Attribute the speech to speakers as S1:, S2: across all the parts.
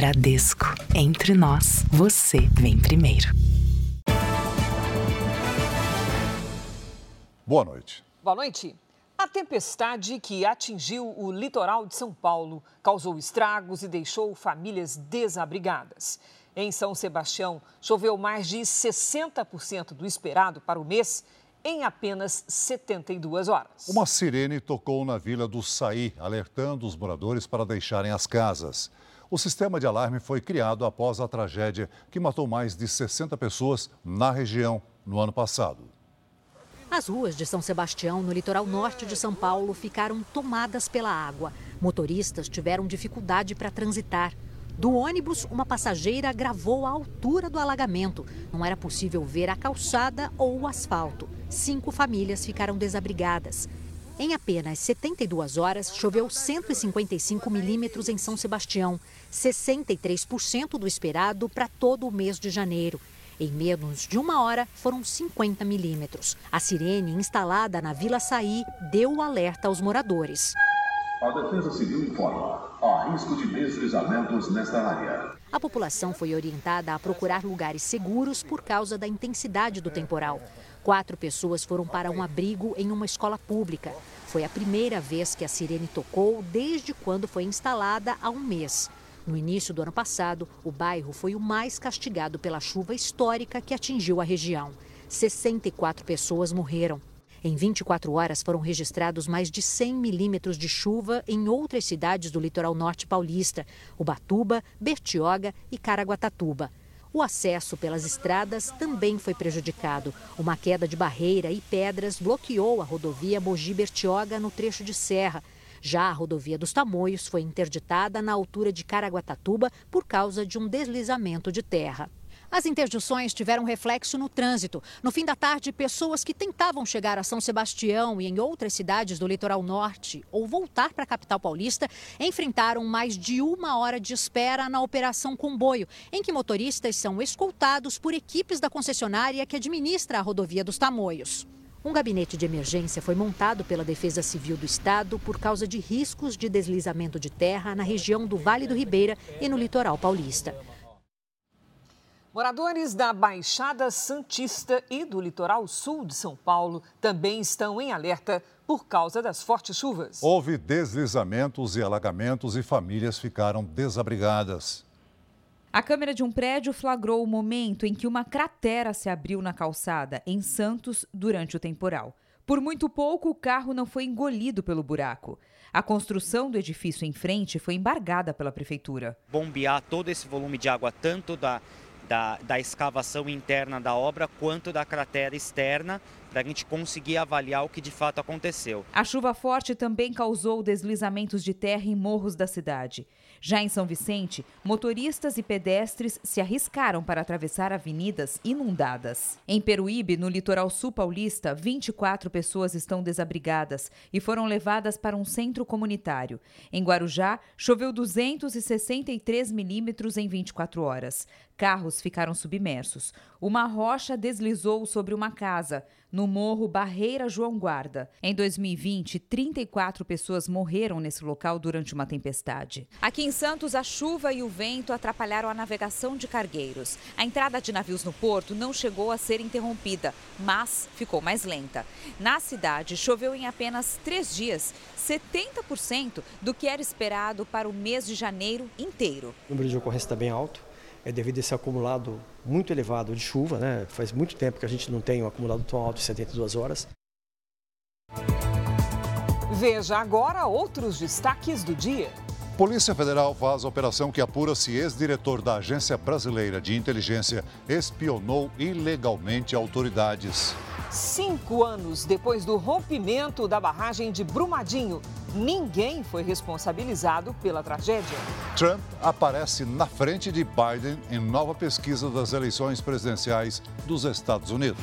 S1: Bradesco. Entre nós, você vem primeiro.
S2: Boa noite.
S3: Boa noite. A tempestade que atingiu o litoral de São Paulo causou estragos e deixou famílias desabrigadas. Em São Sebastião, choveu mais de 60% do esperado para o mês em apenas 72 horas.
S2: Uma sirene tocou na vila do Saí, alertando os moradores para deixarem as casas. O sistema de alarme foi criado após a tragédia que matou mais de 60 pessoas na região no ano passado.
S4: As ruas de São Sebastião, no litoral norte de São Paulo, ficaram tomadas pela água. Motoristas tiveram dificuldade para transitar. Do ônibus, uma passageira gravou a altura do alagamento. Não era possível ver a calçada ou o asfalto. Cinco famílias ficaram desabrigadas. Em apenas 72 horas, choveu 155 milímetros em São Sebastião, 63% do esperado para todo o mês de janeiro. Em menos de uma hora, foram 50 milímetros. A sirene instalada na Vila Saí deu o alerta aos moradores.
S5: A Defesa Civil informa: há risco de deslizamentos nesta área.
S4: A população foi orientada a procurar lugares seguros por causa da intensidade do temporal. Quatro pessoas foram para um abrigo em uma escola pública. Foi a primeira vez que a sirene tocou desde quando foi instalada há um mês. No início do ano passado, o bairro foi o mais castigado pela chuva histórica que atingiu a região. 64 pessoas morreram. Em 24 horas foram registrados mais de 100 milímetros de chuva em outras cidades do litoral norte paulista, Ubatuba, Bertioga e Caraguatatuba. O acesso pelas estradas também foi prejudicado. Uma queda de barreira e pedras bloqueou a rodovia Mogi-Bertioga no trecho de serra. Já a rodovia dos Tamoios foi interditada na altura de Caraguatatuba por causa de um deslizamento de terra. As interdições tiveram reflexo no trânsito. No fim da tarde, pessoas que tentavam chegar a São Sebastião e em outras cidades do litoral norte ou voltar para a capital paulista enfrentaram mais de uma hora de espera na Operação Comboio, em que motoristas são escoltados por equipes da concessionária que administra a rodovia dos Tamoios. Um gabinete de emergência foi montado pela Defesa Civil do Estado por causa de riscos de deslizamento de terra na região do Vale do Ribeira e no litoral paulista.
S3: Moradores da Baixada Santista e do litoral sul de São Paulo também estão em alerta por causa das fortes chuvas.
S2: Houve deslizamentos e alagamentos e famílias ficaram desabrigadas.
S6: A câmera de um prédio flagrou o momento em que uma cratera se abriu na calçada, em Santos, durante o temporal. Por muito pouco, o carro não foi engolido pelo buraco. A construção do edifício em frente foi embargada pela prefeitura.
S7: Bombear todo esse volume de água, tanto da, da, da escavação interna da obra quanto da cratera externa, para a gente conseguir avaliar o que de fato aconteceu.
S6: A chuva forte também causou deslizamentos de terra em morros da cidade. Já em São Vicente, motoristas e pedestres se arriscaram para atravessar avenidas inundadas. Em Peruíbe, no litoral sul paulista, 24 pessoas estão desabrigadas e foram levadas para um centro comunitário. Em Guarujá, choveu 263 milímetros em 24 horas. Carros ficaram submersos. Uma rocha deslizou sobre uma casa no Morro Barreira João Guarda. Em 2020, 34 pessoas morreram nesse local durante uma tempestade. Aqui em Santos, a chuva e o vento atrapalharam a navegação de cargueiros. A entrada de navios no porto não chegou a ser interrompida, mas ficou mais lenta. Na cidade, choveu em apenas três dias, 70% do que era esperado para o mês de janeiro inteiro.
S8: O número de ocorrência está bem alto é devido a esse acumulado muito elevado de chuva, né? Faz muito tempo que a gente não tem um acumulado tão alto de 72 horas.
S3: Veja agora outros destaques do dia.
S2: Polícia Federal faz operação que apura se ex-diretor da Agência Brasileira de Inteligência espionou ilegalmente autoridades.
S3: Cinco anos depois do rompimento da barragem de Brumadinho, ninguém foi responsabilizado pela tragédia.
S2: Trump aparece na frente de Biden em nova pesquisa das eleições presidenciais dos Estados Unidos.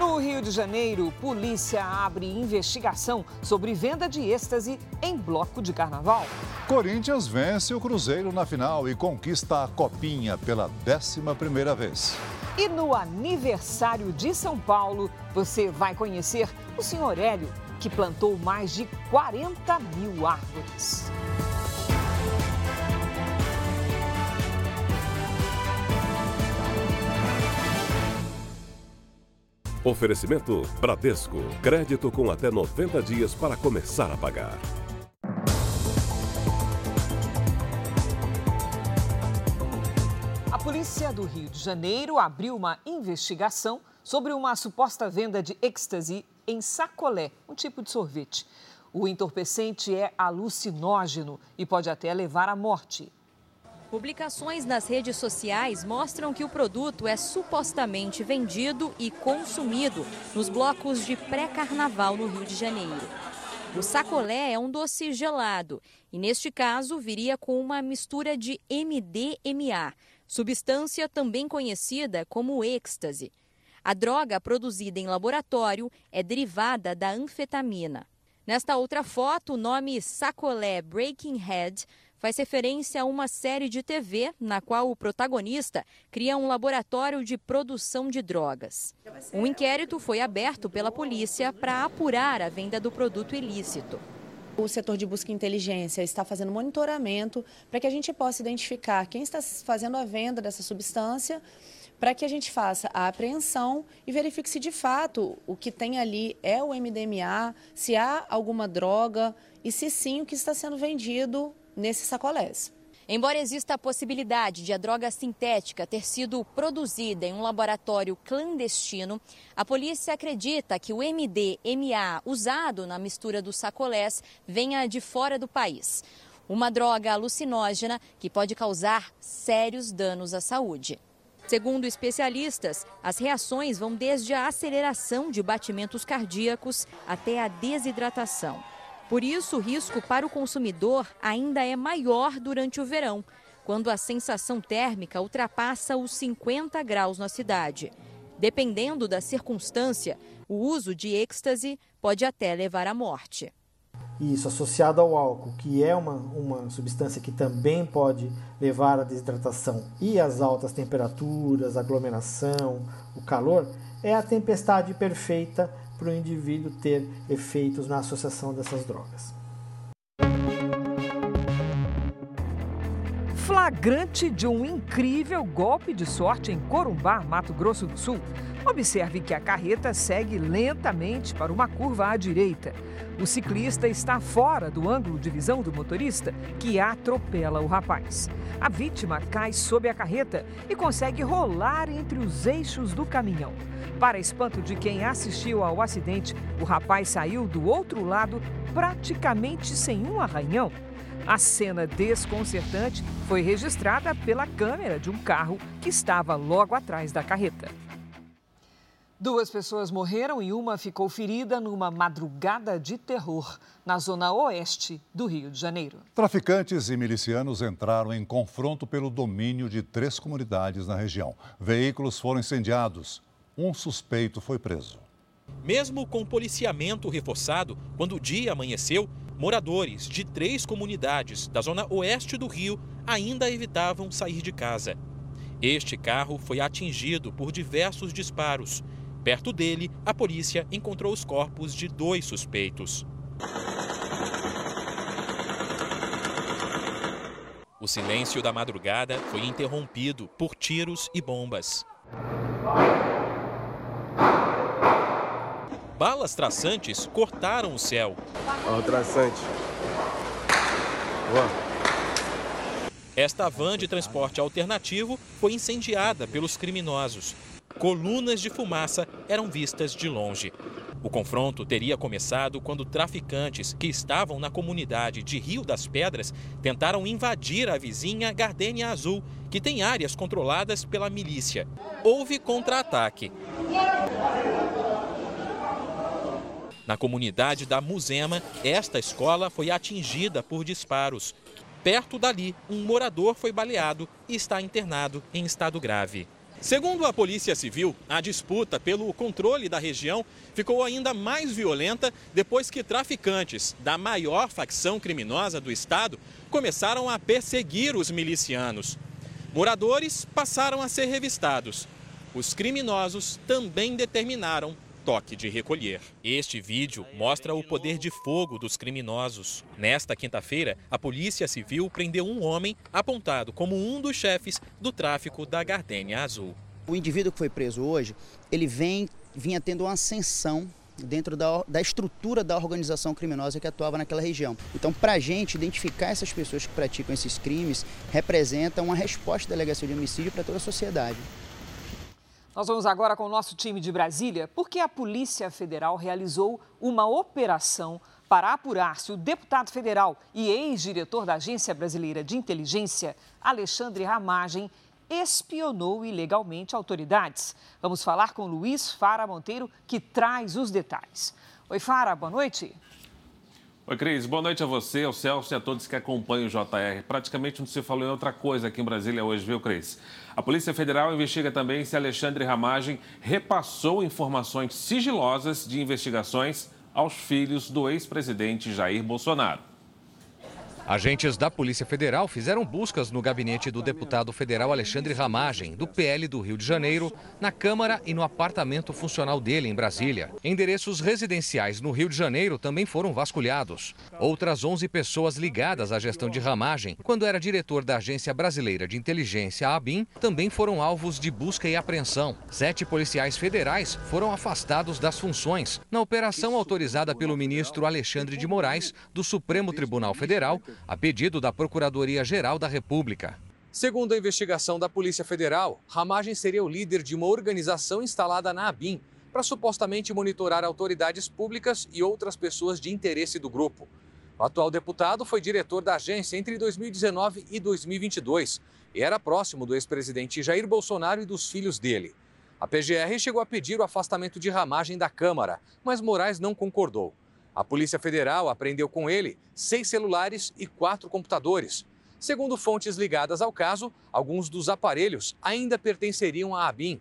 S3: No Rio de Janeiro, polícia abre investigação sobre venda de êxtase em bloco de carnaval.
S2: Corinthians vence o Cruzeiro na final e conquista a Copinha pela 11 primeira vez.
S3: E no aniversário de São Paulo, você vai conhecer o senhor Hélio, que plantou mais de 40 mil árvores.
S9: Oferecimento Bradesco. Crédito com até 90 dias para começar a pagar.
S3: Do Rio de Janeiro abriu uma investigação sobre uma suposta venda de êxtase em sacolé, um tipo de sorvete. O entorpecente é alucinógeno e pode até levar à morte.
S10: Publicações nas redes sociais mostram que o produto é supostamente vendido e consumido nos blocos de pré-carnaval no Rio de Janeiro. O sacolé é um doce gelado e, neste caso, viria com uma mistura de MDMA, substância também conhecida como êxtase. A droga produzida em laboratório é derivada da anfetamina. Nesta outra foto, o nome sacolé Breaking Head faz referência a uma série de TV na qual o protagonista cria um laboratório de produção de drogas. Um inquérito foi aberto pela polícia para apurar a venda do produto ilícito.
S11: O setor de busca e inteligência está fazendo monitoramento para que a gente possa identificar quem está fazendo a venda dessa substância, para que a gente faça a apreensão e verifique se de fato o que tem ali é o MDMA, se há alguma droga e se sim o que está sendo vendido nesses sacolés.
S10: Embora exista a possibilidade de a droga sintética ter sido produzida em um laboratório clandestino, a polícia acredita que o MDMA usado na mistura dos sacolés venha de fora do país. Uma droga alucinógena que pode causar sérios danos à saúde. Segundo especialistas, as reações vão desde a aceleração de batimentos cardíacos até a desidratação. Por isso, o risco para o consumidor ainda é maior durante o verão, quando a sensação térmica ultrapassa os 50 graus na cidade. Dependendo da circunstância, o uso de êxtase pode até levar à morte.
S12: Isso associado ao álcool, que é uma, uma substância que também pode levar à desidratação e às altas temperaturas, aglomeração, o calor, é a tempestade perfeita para o indivíduo ter efeitos na associação dessas drogas.
S3: Flagrante de um incrível golpe de sorte em Corumbá, Mato Grosso do Sul. Observe que a carreta segue lentamente para uma curva à direita. O ciclista está fora do ângulo de visão do motorista, que atropela o rapaz. A vítima cai sob a carreta e consegue rolar entre os eixos do caminhão. Para espanto de quem assistiu ao acidente, o rapaz saiu do outro lado praticamente sem um arranhão. A cena desconcertante foi registrada pela câmera de um carro que estava logo atrás da carreta. Duas pessoas morreram e uma ficou ferida numa madrugada de terror na zona oeste do Rio de Janeiro.
S2: Traficantes e milicianos entraram em confronto pelo domínio de três comunidades na região. Veículos foram incendiados. Um suspeito foi preso.
S13: Mesmo com policiamento reforçado, quando o dia amanheceu, moradores de três comunidades da zona oeste do Rio ainda evitavam sair de casa. Este carro foi atingido por diversos disparos. Perto dele, a polícia encontrou os corpos de dois suspeitos. O silêncio da madrugada foi interrompido por tiros e bombas. Balas traçantes cortaram o céu.
S14: Ó, o traçante. Boa.
S13: Esta van de transporte alternativo foi incendiada pelos criminosos. Colunas de fumaça eram vistas de longe. O confronto teria começado quando traficantes que estavam na comunidade de Rio das Pedras tentaram invadir a vizinha Gardênia Azul, que tem áreas controladas pela milícia. Houve contra-ataque. Na comunidade da Muzema, esta escola foi atingida por disparos. Perto dali, um morador foi baleado e está internado em estado grave. Segundo a Polícia Civil, a disputa pelo controle da região ficou ainda mais violenta depois que traficantes da maior facção criminosa do estado começaram a perseguir os milicianos. Moradores passaram a ser revistados. Os criminosos também determinaram toque de recolher. Este vídeo mostra o poder de fogo dos criminosos. Nesta quinta-feira, a Polícia Civil prendeu um homem apontado como um dos chefes do tráfico da Gardênia Azul.
S15: O indivíduo que foi preso hoje, ele vem
S14: vinha tendo uma ascensão dentro da, da estrutura da organização criminosa que atuava naquela região. Então, para a gente, identificar essas pessoas que praticam esses crimes representa uma resposta da delegacia de homicídio para toda a sociedade.
S3: Nós vamos agora com o nosso time de Brasília, porque a Polícia Federal realizou uma operação para apurar se o deputado federal e ex-diretor da Agência Brasileira de Inteligência, Alexandre Ramagem, espionou ilegalmente autoridades. Vamos falar com Luiz Fara Monteiro, que traz os detalhes. Oi, Fara, boa noite.
S15: Oi, Cris. Boa noite a você, ao Celso e a todos que acompanham o JR. Praticamente não se falou em outra coisa aqui em Brasília hoje, viu, Cris? A Polícia Federal investiga também se Alexandre Ramagem repassou informações sigilosas de investigações aos filhos do ex-presidente Jair Bolsonaro.
S16: Agentes da Polícia Federal fizeram buscas no gabinete do deputado federal Alexandre Ramagem, do PL do Rio de Janeiro, na Câmara e no apartamento funcional dele em Brasília. Endereços residenciais no Rio de Janeiro também foram vasculhados. Outras 11 pessoas ligadas à gestão de Ramagem, quando era diretor da Agência Brasileira de Inteligência, ABIN, também foram alvos de busca e apreensão. Sete policiais federais foram afastados das funções na operação autorizada pelo ministro Alexandre de Moraes, do Supremo Tribunal Federal, a pedido da Procuradoria-Geral da República. Segundo a investigação da Polícia Federal, Ramagem seria o líder de uma organização instalada na ABIN para supostamente monitorar autoridades públicas e outras pessoas de interesse do grupo. O atual deputado foi diretor da agência entre 2019 e 2022 e era próximo do ex-presidente Jair Bolsonaro e dos filhos dele. A PGR chegou a pedir o afastamento de Ramagem da Câmara, mas Moraes não concordou. A Polícia Federal apreendeu com ele seis celulares e quatro computadores. Segundo fontes ligadas ao caso, alguns dos aparelhos ainda pertenceriam à ABIN.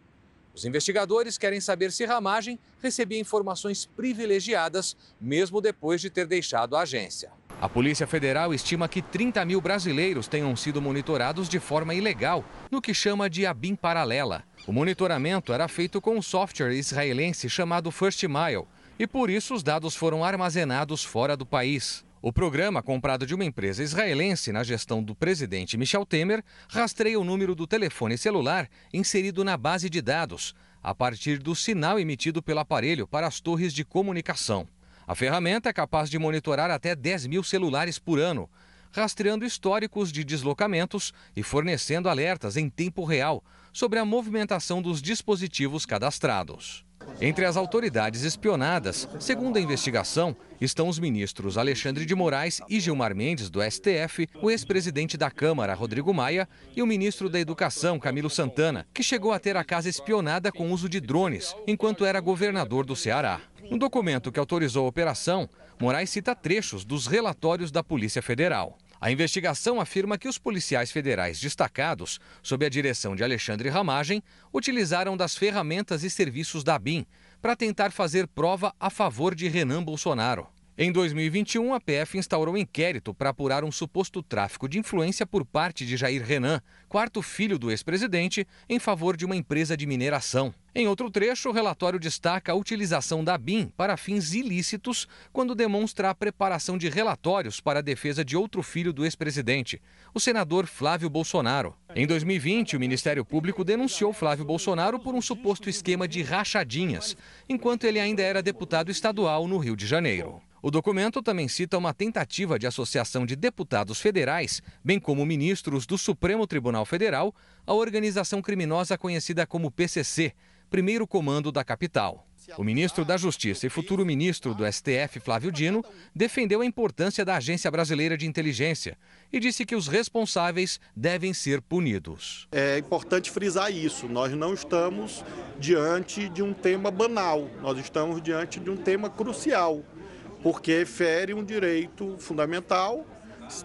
S16: Os investigadores querem saber se Ramagem recebia informações privilegiadas, mesmo depois de ter deixado a agência. A Polícia Federal estima que 30 mil brasileiros tenham sido monitorados de forma ilegal, no que chama de ABIN paralela. O monitoramento era feito com um software israelense chamado First Mile e por isso os dados foram armazenados fora do país. O programa, comprado de uma empresa israelense na gestão do presidente Michel Temer, rastreia o número do telefone celular inserido na base de dados, a partir do sinal emitido pelo aparelho para as torres de comunicação. A ferramenta é capaz de monitorar até 10 mil celulares por ano, rastreando históricos de deslocamentos e fornecendo alertas em tempo real sobre a movimentação dos dispositivos cadastrados. Entre as autoridades espionadas, segundo a investigação, estão os ministros Alexandre de Moraes e Gilmar Mendes, do STF, o ex-presidente da Câmara, Rodrigo Maia, e o ministro da Educação, Camilo Santana, que chegou a ter a casa espionada com uso de drones, enquanto era governador do Ceará. No documento que autorizou a operação, Moraes cita trechos dos relatórios da Polícia Federal. A investigação afirma que os policiais federais destacados, sob a direção de Alexandre Ramagem, utilizaram das ferramentas e serviços da BIM para tentar fazer prova a favor de Renan Bolsonaro. Em 2021, a PF instaurou um inquérito para apurar um suposto tráfico de influência por parte de Jair Renan, quarto filho do ex-presidente, em favor de uma empresa de mineração. Em outro trecho, o relatório destaca a utilização da BIM para fins ilícitos, quando demonstra a preparação de relatórios para a defesa de outro filho do ex-presidente, o senador Flávio Bolsonaro. Em 2020, o Ministério Público denunciou Flávio Bolsonaro por um suposto esquema de rachadinhas, enquanto ele ainda era deputado estadual no Rio de Janeiro. O documento também cita uma tentativa de associação de deputados federais, bem como ministros do Supremo Tribunal Federal, à organização criminosa conhecida como PCC, primeiro comando da capital. O ministro da Justiça e futuro ministro do STF, Flávio Dino, defendeu a importância da Agência Brasileira de Inteligência e disse que os responsáveis devem ser punidos.
S17: É importante frisar isso. Nós não estamos diante de um tema banal, nós estamos diante de um tema crucial porque fere um direito fundamental.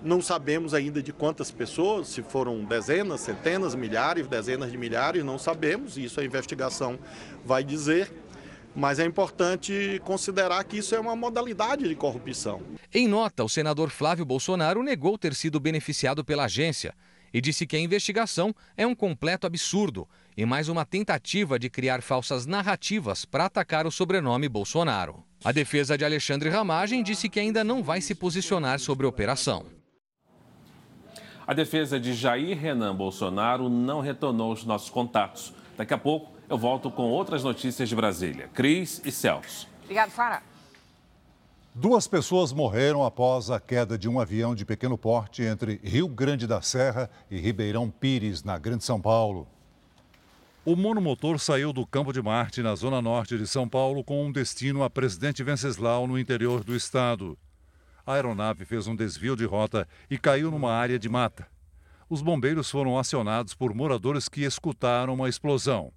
S17: Não sabemos ainda de quantas pessoas, se foram dezenas, centenas, milhares, dezenas de milhares, não sabemos, isso a investigação vai dizer. Mas é importante considerar que isso é uma modalidade de corrupção.
S16: Em nota, o senador Flávio Bolsonaro negou ter sido beneficiado pela agência e disse que a investigação é um completo absurdo e mais uma tentativa de criar falsas narrativas para atacar o sobrenome Bolsonaro. A defesa de Alexandre Ramagem disse que ainda não vai se posicionar sobre a operação.
S15: A defesa de Jair Renan Bolsonaro não retornou os nossos contatos. Daqui a pouco Eu volto com outras notícias de Brasília. Cris e Celso.
S3: Obrigado, Fara.
S2: Duas pessoas morreram após a queda de um avião de pequeno porte entre Rio Grande da Serra e Ribeirão Pires, na Grande São Paulo. O monomotor saiu do Campo de Marte, na zona norte de São Paulo, com um destino a Presidente Venceslau, no interior do estado. A aeronave fez um desvio de rota e caiu numa área de mata. Os bombeiros foram acionados por moradores que escutaram uma explosão.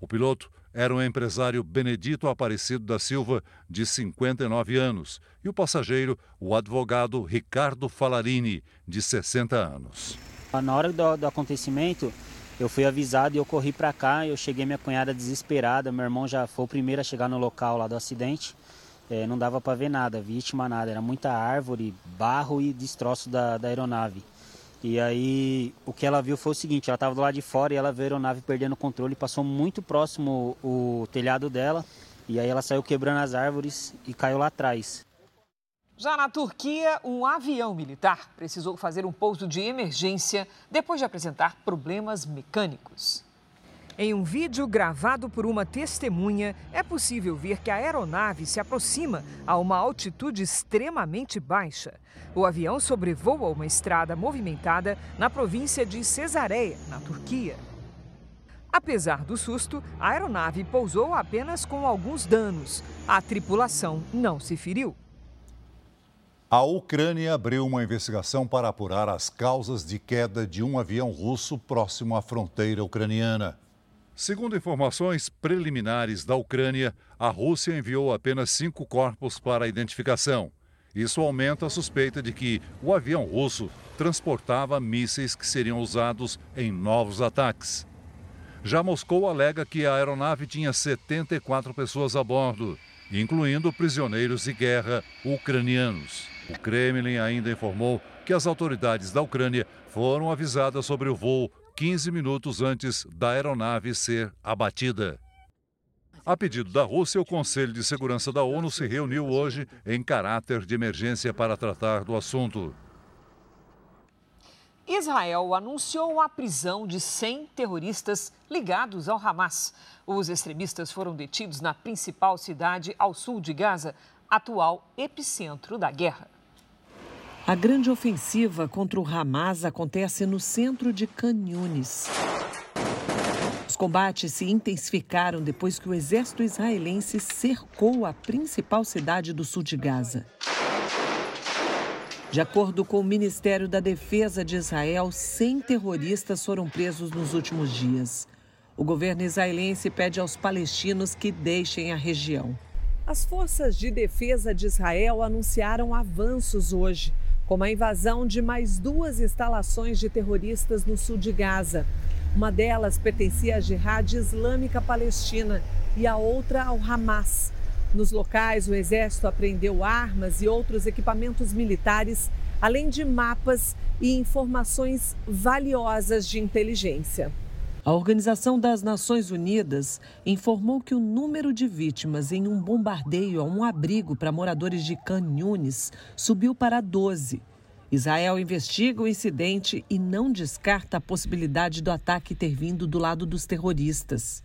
S2: O piloto era o empresário Benedito Aparecido da Silva, de 59 anos, e o passageiro, o advogado Ricardo Falarini, de 60 anos.
S18: Na hora do, do acontecimento, eu fui avisado e eu corri para cá. Eu cheguei minha cunhada desesperada. Meu irmão já foi o primeiro a chegar no local lá do acidente. É, não dava para ver nada, vítima nada. Era muita árvore, barro e destroço da, da aeronave. E aí o que ela viu foi o seguinte, ela estava do lado de fora e ela viu a aeronave perdendo o controle, passou muito próximo o, o telhado dela e aí ela saiu quebrando as árvores e caiu lá atrás.
S3: Já na Turquia, um avião militar precisou fazer um pouso de emergência depois de apresentar problemas mecânicos. Em um vídeo gravado por uma testemunha, é possível ver que a aeronave se aproxima a uma altitude extremamente baixa. O avião sobrevoa uma estrada movimentada na província de Cesareia, na Turquia. Apesar do susto, a aeronave pousou apenas com alguns danos. A tripulação não se feriu.
S2: A Ucrânia abriu uma investigação para apurar as causas de queda de um avião russo próximo à fronteira ucraniana. Segundo informações preliminares da Ucrânia, a Rússia enviou apenas cinco corpos para a identificação. Isso aumenta a suspeita de que o avião russo transportava mísseis que seriam usados em novos ataques. Já Moscou alega que a aeronave tinha 74 pessoas a bordo, incluindo prisioneiros de guerra ucranianos. O Kremlin ainda informou que as autoridades da Ucrânia foram avisadas sobre o voo 15 minutos antes da aeronave ser abatida. A pedido da Rússia, o Conselho de Segurança da ONU se reuniu hoje em caráter de emergência para tratar do assunto.
S3: Israel anunciou a prisão de 100 terroristas ligados ao Hamas. Os extremistas foram detidos na principal cidade ao sul de Gaza, atual epicentro da guerra.
S19: A grande ofensiva contra o Hamas acontece no centro de Khan Yunis. Os combates se intensificaram depois que o exército israelense cercou a principal cidade do sul de Gaza. De acordo com o Ministério da Defesa de Israel, 100 terroristas foram presos nos últimos dias. O governo israelense pede aos palestinos que deixem a região.
S20: As forças de defesa de Israel anunciaram avanços hoje, como a invasão de mais duas instalações de terroristas no sul de Gaza. Uma delas pertencia à Jihad Islâmica Palestina e a outra ao Hamas. Nos locais, o exército apreendeu armas e outros equipamentos militares, além de mapas e informações valiosas de inteligência.
S19: A Organização das Nações Unidas informou que o número de vítimas em um bombardeio a um abrigo para moradores de Khan Yunis subiu para 12. Israel investiga o incidente e não descarta a possibilidade do ataque ter vindo do lado dos terroristas.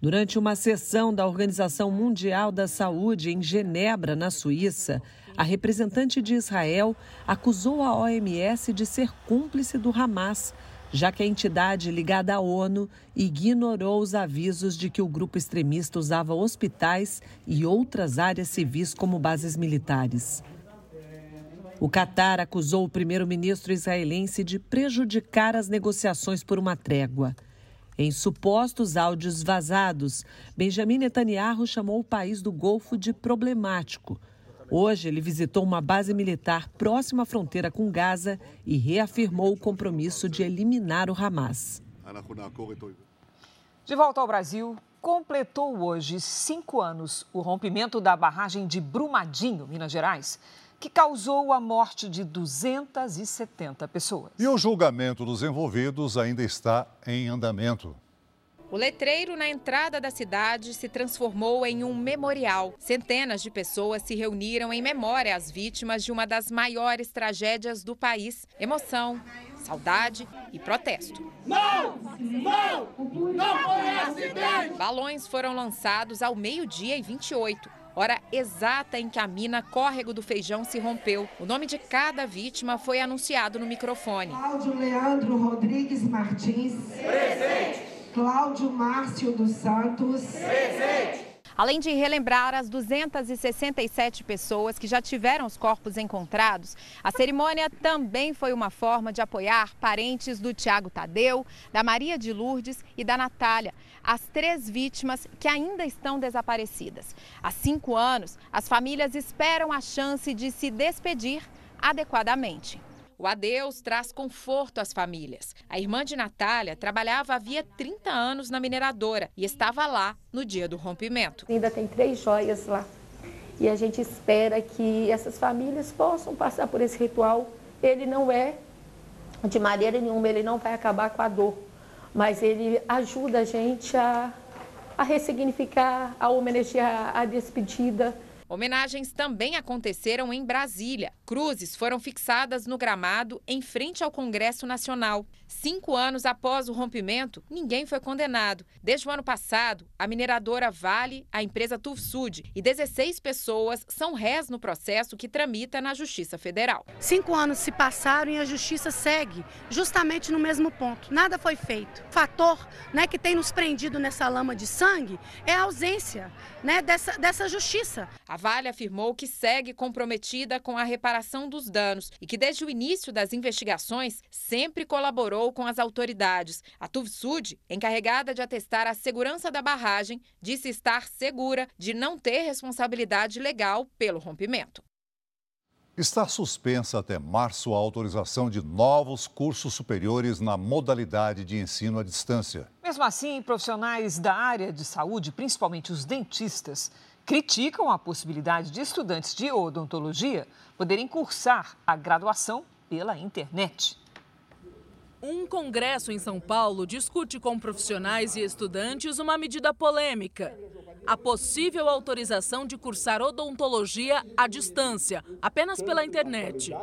S19: Durante uma sessão da Organização Mundial da Saúde em Genebra, na Suíça, a representante de Israel acusou a OMS de ser cúmplice do Hamas, já que a entidade ligada à ONU ignorou os avisos de que o grupo extremista usava hospitais e outras áreas civis como bases militares. O Catar acusou o primeiro-ministro israelense de prejudicar as negociações por uma trégua. Em supostos áudios vazados, Benjamin Netanyahu chamou o país do Golfo de problemático. Hoje, ele visitou uma base militar próxima à fronteira com Gaza e reafirmou o compromisso de eliminar o Hamas.
S3: De volta ao Brasil, completou hoje cinco anos o rompimento da barragem de Brumadinho, Minas Gerais que causou a morte de 270 pessoas.
S2: E o julgamento dos envolvidos ainda está em andamento.
S6: O letreiro na entrada da cidade se transformou em um memorial. Centenas de pessoas se reuniram em memória às vítimas de uma das maiores tragédias do país. Emoção, saudade e protesto. Não! Não! Não foi acidente! Balões foram lançados ao meio-dia e 28 hora exata em que a mina Córrego do Feijão se rompeu. O nome de cada vítima foi anunciado no microfone.
S21: Cláudio Leandro Rodrigues Martins. Presente. Cláudio Márcio dos Santos.
S6: Presente. Além de relembrar as 267 pessoas que já tiveram os corpos encontrados, a cerimônia também foi uma forma de apoiar parentes do Tiago Tadeu, da Maria de Lourdes e da Natália, as três vítimas que ainda estão desaparecidas. Há cinco anos, as famílias esperam a chance de se despedir adequadamente. O adeus traz conforto às famílias. A irmã de Natália trabalhava havia 30 anos na mineradora e estava lá no dia do rompimento.
S22: Ainda tem três joias lá. E a gente espera que essas famílias possam passar por esse ritual. Ele não é, de maneira nenhuma, ele não vai acabar com a dor, mas ele ajuda a gente a, a ressignificar, a homenagear a despedida
S6: Homenagens também aconteceram em Brasília. Cruzes foram fixadas no gramado em frente ao Congresso Nacional. Cinco anos após o rompimento, ninguém foi condenado. Desde o ano passado, a mineradora Vale, a empresa Tufsud e 16 pessoas são réis no processo que tramita na Justiça Federal.
S23: Cinco anos se passaram e a Justiça segue justamente no mesmo ponto. Nada foi feito. O fator né, que tem nos prendido nessa lama de sangue é a ausência né, dessa, dessa justiça.
S6: A Vale afirmou que segue comprometida com a reparação dos danos e que, desde o início das investigações, sempre colaborou com as autoridades. A Tuvsud, encarregada de atestar a segurança da barragem, disse estar segura de não ter responsabilidade legal pelo rompimento.
S2: Está suspensa até março a autorização de novos cursos superiores na modalidade de ensino à distância.
S3: Mesmo assim, profissionais da área de saúde, principalmente os dentistas, criticam a possibilidade de estudantes de odontologia poderem cursar a graduação pela internet.
S24: Um congresso em São Paulo discute com profissionais e estudantes uma medida polêmica: a possível autorização de cursar odontologia à distância, apenas pela internet.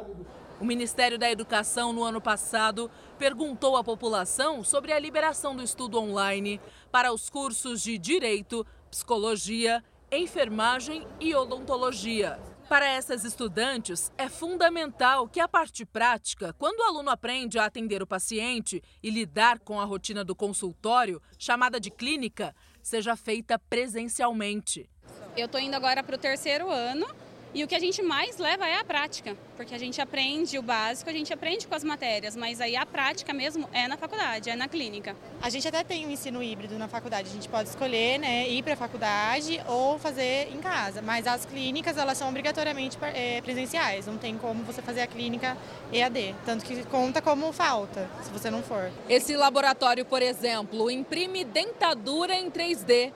S24: O Ministério da Educação, no ano passado, perguntou à população sobre a liberação do estudo online para os cursos de Direito, Psicologia enfermagem e odontologia. Para essas estudantes, é fundamental que a parte prática, quando o aluno aprende a atender o paciente e lidar com a rotina do consultório, chamada de clínica, seja feita presencialmente.
S25: Eu estou indo agora para o terceiro ano e o que a gente mais leva é a prática, porque a gente aprende o básico, a gente aprende com as matérias, mas aí a prática mesmo é na faculdade, é na clínica.
S26: A gente até tem um ensino híbrido na faculdade, a gente pode escolher né, ir para a faculdade ou fazer em casa, mas as clínicas elas são obrigatoriamente é, presenciais, não tem como você fazer a clínica EAD, tanto que conta como falta, se você não for.
S24: Esse laboratório, por exemplo, imprime dentadura em 3D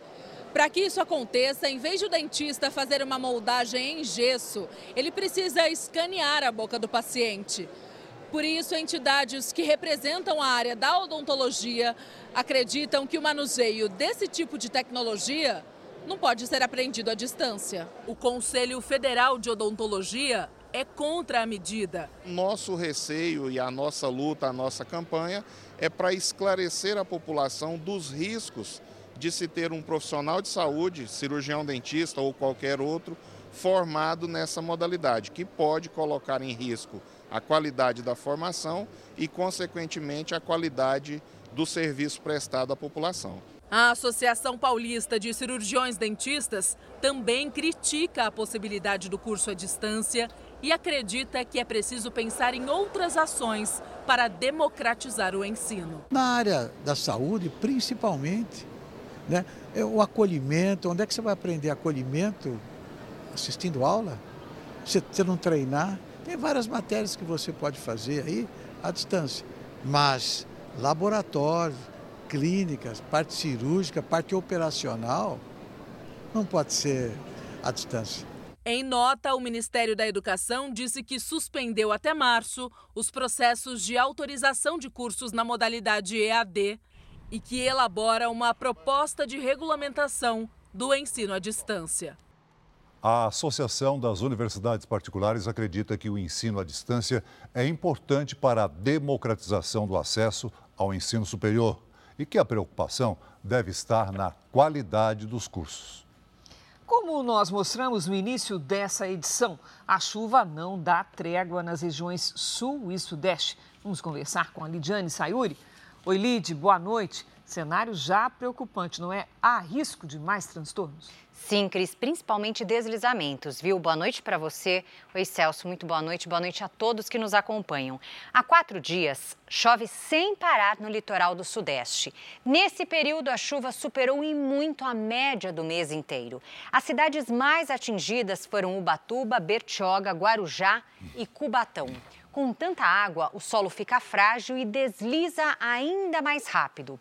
S24: para que isso aconteça, em vez de o dentista fazer uma moldagem em gesso, ele precisa escanear a boca do paciente. Por isso, entidades que representam a área da odontologia acreditam que o manuseio desse tipo de tecnologia não pode ser aprendido à distância. O Conselho Federal de Odontologia é contra a medida.
S27: Nosso receio e a nossa luta, a nossa campanha é para esclarecer a população dos riscos de se ter um profissional de saúde, cirurgião dentista ou qualquer outro, formado nessa modalidade, que pode colocar em risco a qualidade da formação e, consequentemente, a qualidade do serviço prestado à população.
S24: A Associação Paulista de Cirurgiões Dentistas também critica a possibilidade do curso à distância e acredita que é preciso pensar em outras ações para democratizar o ensino.
S28: Na área da saúde, principalmente, né? É o acolhimento, onde é que você vai aprender acolhimento? Assistindo aula? Você, você não treinar? Tem várias matérias que você pode fazer aí à distância. Mas laboratório, clínicas, parte cirúrgica, parte operacional, não pode ser à distância.
S24: Em nota, o Ministério da Educação disse que suspendeu até março os processos de autorização de cursos na modalidade EAD e que elabora uma proposta de regulamentação do ensino à distância.
S2: A Associação das Universidades Particulares acredita que o ensino à distância é importante para a democratização do acesso ao ensino superior e que a preocupação deve estar na qualidade dos cursos.
S3: Como nós mostramos no início dessa edição, a chuva não dá trégua nas regiões sul e sudeste. Vamos conversar com a Lidiane Sayuri. Oi, Lid, boa noite. Cenário já preocupante, não é? Há risco de mais transtornos?
S29: Sim, Cris, principalmente deslizamentos, viu? Boa noite para você. Oi, Celso, muito boa noite. Boa noite a todos que nos acompanham. Há quatro dias, chove sem parar no litoral do Sudeste. Nesse período, a chuva superou em muito a média do mês inteiro. As cidades mais atingidas foram Ubatuba, Bertioga, Guarujá e Cubatão. Com tanta água, o solo fica frágil e desliza ainda mais rápido.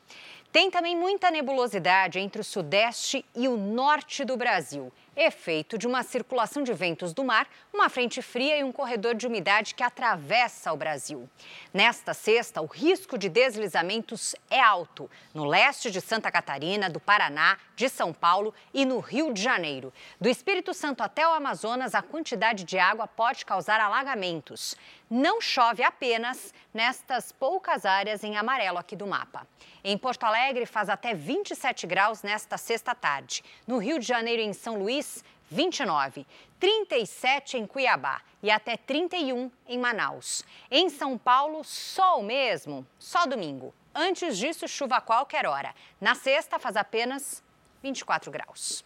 S29: Tem também muita nebulosidade entre o sudeste e o norte do Brasil efeito de uma circulação de ventos do mar, uma frente fria e um corredor de umidade que atravessa o Brasil. Nesta sexta, o risco de deslizamentos é alto no leste de Santa Catarina, do Paraná, de São Paulo e no Rio de Janeiro. Do Espírito Santo até o Amazonas, a quantidade de água pode causar alagamentos. Não chove apenas nestas poucas áreas em amarelo aqui do mapa. Em Porto Alegre, faz até 27 graus nesta sexta tarde. No Rio de Janeiro e em São Luís, 29, 37 em Cuiabá e até 31 em Manaus. Em São Paulo, sol mesmo, só domingo. Antes disso, chuva a qualquer hora. Na sexta, faz apenas 24 graus.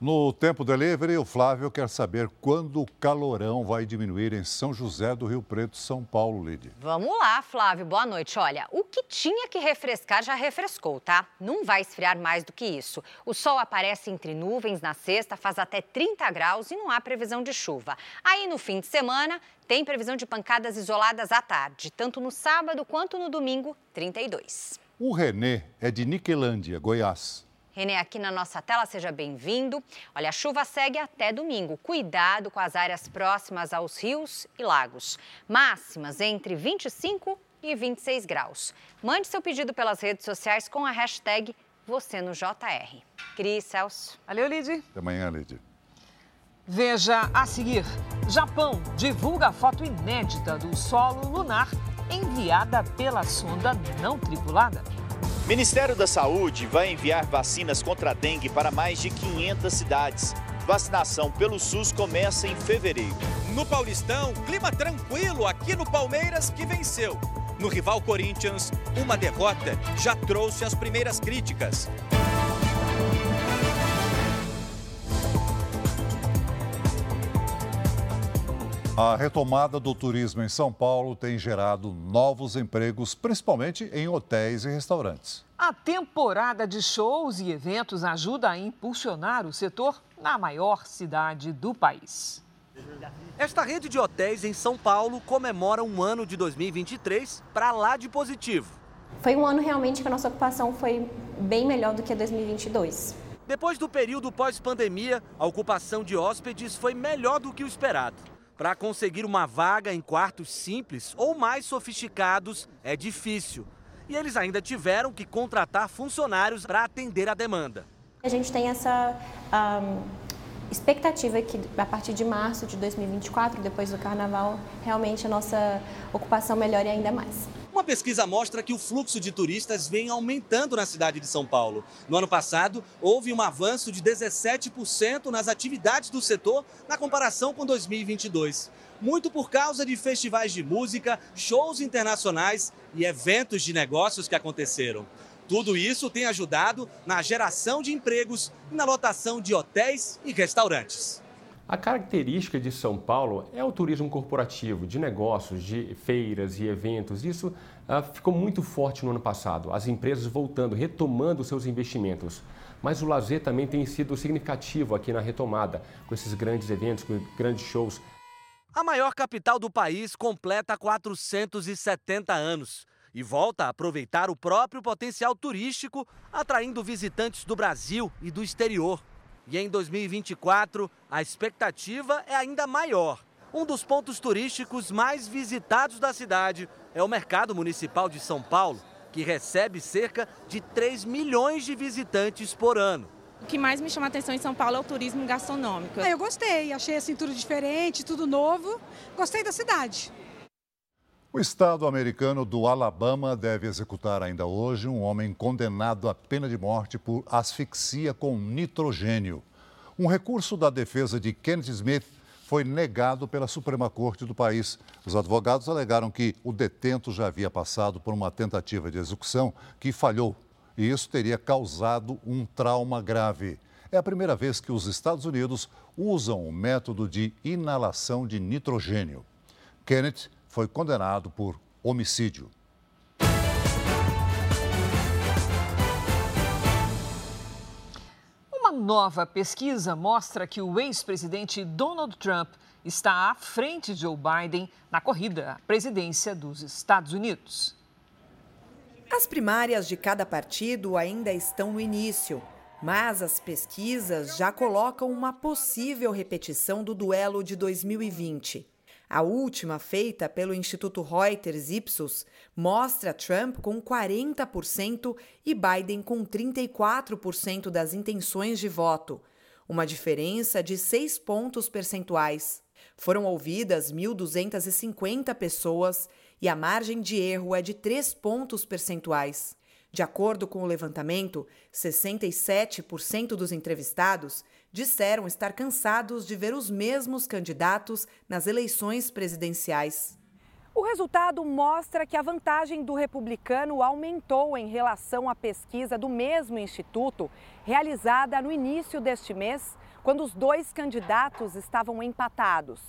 S2: No Tempo Delivery, o Flávio quer saber quando o calorão vai diminuir em São José do Rio Preto, São Paulo, Lide.
S29: Vamos lá, Flávio, boa noite. Olha, o que tinha que refrescar já refrescou, tá? Não vai esfriar mais do que isso. O sol aparece entre nuvens na sexta, faz até 30 graus e não há previsão de chuva. Aí no fim de semana, tem previsão de pancadas isoladas à tarde, tanto no sábado quanto no domingo, 32.
S2: O Renê é de Niquelândia, Goiás.
S29: Renê, aqui na nossa tela, seja bem-vindo. Olha, a chuva segue até domingo. Cuidado com as áreas próximas aos rios e lagos. Máximas entre 25 e 26 graus. Mande seu pedido pelas redes sociais com a hashtag você no JR. Cris, Celso.
S3: Valeu, Lid.
S2: Até amanhã, Lid.
S3: Veja a seguir. Japão divulga foto inédita do solo lunar enviada pela sonda não tripulada.
S30: Ministério da Saúde vai enviar vacinas contra a dengue para mais de 500 cidades. Vacinação pelo SUS começa em fevereiro.
S31: No Paulistão, clima tranquilo aqui no Palmeiras que venceu. No rival Corinthians, uma derrota já trouxe as primeiras críticas.
S2: A retomada do turismo em São Paulo tem gerado novos empregos, principalmente em hotéis e restaurantes.
S3: A temporada de shows e eventos ajuda a impulsionar o setor na maior cidade do país.
S32: Esta rede de hotéis em São Paulo comemora um ano de 2023 para lá de positivo.
S33: Foi um ano realmente que a nossa ocupação foi bem melhor do que 2022.
S32: Depois do período pós-pandemia, a ocupação de hóspedes foi melhor do que o esperado. Para conseguir uma vaga em quartos simples ou mais sofisticados é difícil. E eles ainda tiveram que contratar funcionários para atender a demanda.
S33: A gente tem essa um, expectativa que a partir de março de 2024, depois do carnaval, realmente a nossa ocupação melhore ainda mais.
S32: Uma pesquisa mostra que o fluxo de turistas vem aumentando na cidade de São Paulo. No ano passado, houve um avanço de 17% nas atividades do setor na comparação com 2022. Muito por causa de festivais de música, shows internacionais e eventos de negócios que aconteceram. Tudo isso tem ajudado na geração de empregos e na lotação de hotéis e restaurantes.
S34: A característica de São Paulo é o turismo corporativo, de negócios, de feiras e eventos. Isso uh, ficou muito forte no ano passado. As empresas voltando, retomando seus investimentos. Mas o lazer também tem sido significativo aqui na retomada, com esses grandes eventos, com grandes shows.
S32: A maior capital do país completa 470 anos e volta a aproveitar o próprio potencial turístico, atraindo visitantes do Brasil e do exterior. E em 2024, a expectativa é ainda maior. Um dos pontos turísticos mais visitados da cidade é o Mercado Municipal de São Paulo,
S35: que recebe cerca de 3 milhões de visitantes por ano.
S36: O que mais me chama a atenção em São Paulo é o turismo gastronômico.
S37: Ah, eu gostei, achei assim tudo diferente, tudo novo. Gostei da cidade.
S2: O estado americano do Alabama deve executar ainda hoje um homem condenado à pena de morte por asfixia com nitrogênio. Um recurso da defesa de Kenneth Smith foi negado pela Suprema Corte do país. Os advogados alegaram que o detento já havia passado por uma tentativa de execução que falhou e isso teria causado um trauma grave. É a primeira vez que os Estados Unidos usam o método de inalação de nitrogênio. Kenneth foi condenado por homicídio.
S3: Uma nova pesquisa mostra que o ex-presidente Donald Trump está à frente de Joe Biden na corrida à presidência dos Estados Unidos.
S38: As primárias de cada partido ainda estão no início, mas as pesquisas já colocam uma possível repetição do duelo de 2020. A última, feita pelo Instituto Reuters Ipsos, mostra Trump com 40% e Biden com 34% das intenções de voto, uma diferença de 6 pontos percentuais. Foram ouvidas 1.250 pessoas e a margem de erro é de 3 pontos percentuais. De acordo com o levantamento, 67% dos entrevistados disseram estar cansados de ver os mesmos candidatos nas eleições presidenciais.
S39: O resultado mostra que a vantagem do republicano aumentou em relação à pesquisa do mesmo instituto, realizada no início deste mês, quando os dois candidatos estavam empatados.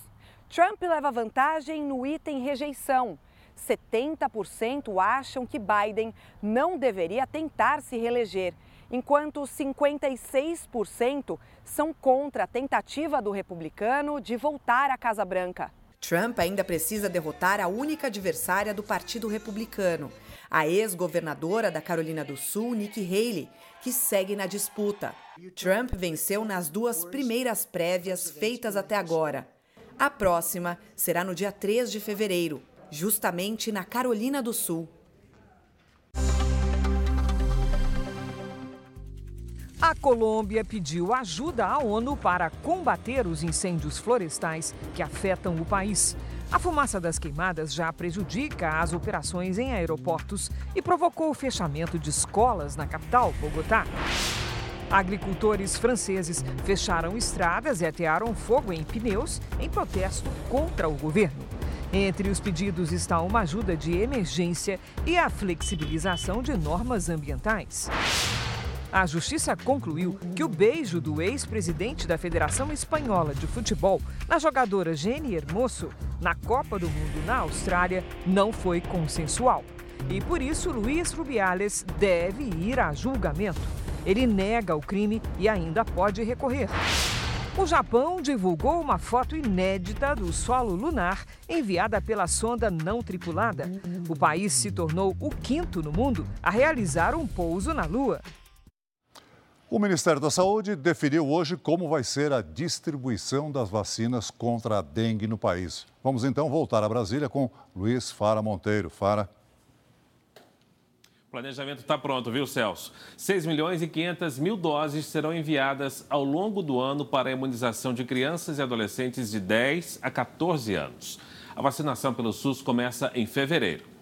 S39: Trump leva vantagem no item rejeição. 70% acham que Biden não deveria tentar se reeleger enquanto 56% são contra a tentativa do republicano de voltar à Casa Branca.
S38: Trump ainda precisa derrotar a única adversária do Partido Republicano, a ex-governadora da Carolina do Sul, Nikki Haley, que segue na disputa. Trump venceu nas duas primeiras prévias feitas até agora. A próxima será no dia 3 de fevereiro, justamente na Carolina do Sul.
S3: A Colômbia pediu ajuda à ONU para combater os incêndios florestais que afetam o país. A fumaça das queimadas já prejudica as operações em aeroportos e provocou o fechamento de escolas na capital, Bogotá. Agricultores franceses fecharam estradas e atearam fogo em pneus em protesto contra o governo. Entre os pedidos está uma ajuda de emergência e a flexibilização de normas ambientais. A justiça concluiu que o beijo do ex-presidente da Federação Espanhola de Futebol na jogadora Jenny Hermoso na Copa do Mundo na Austrália não foi consensual. E por isso Luiz Rubiales deve ir a julgamento. Ele nega o crime e ainda pode recorrer. O Japão divulgou uma foto inédita do solo lunar enviada pela sonda não tripulada. O país se tornou o quinto no mundo a realizar um pouso na Lua.
S2: O Ministério da Saúde definiu hoje como vai ser a distribuição das vacinas contra a dengue no país. Vamos então voltar a Brasília com Luiz Fara Monteiro. Fara.
S40: O planejamento está pronto, viu, Celso? 6 milhões e 500 mil doses serão enviadas ao longo do ano para a imunização de crianças e adolescentes de 10 a 14 anos. A vacinação pelo SUS começa em fevereiro.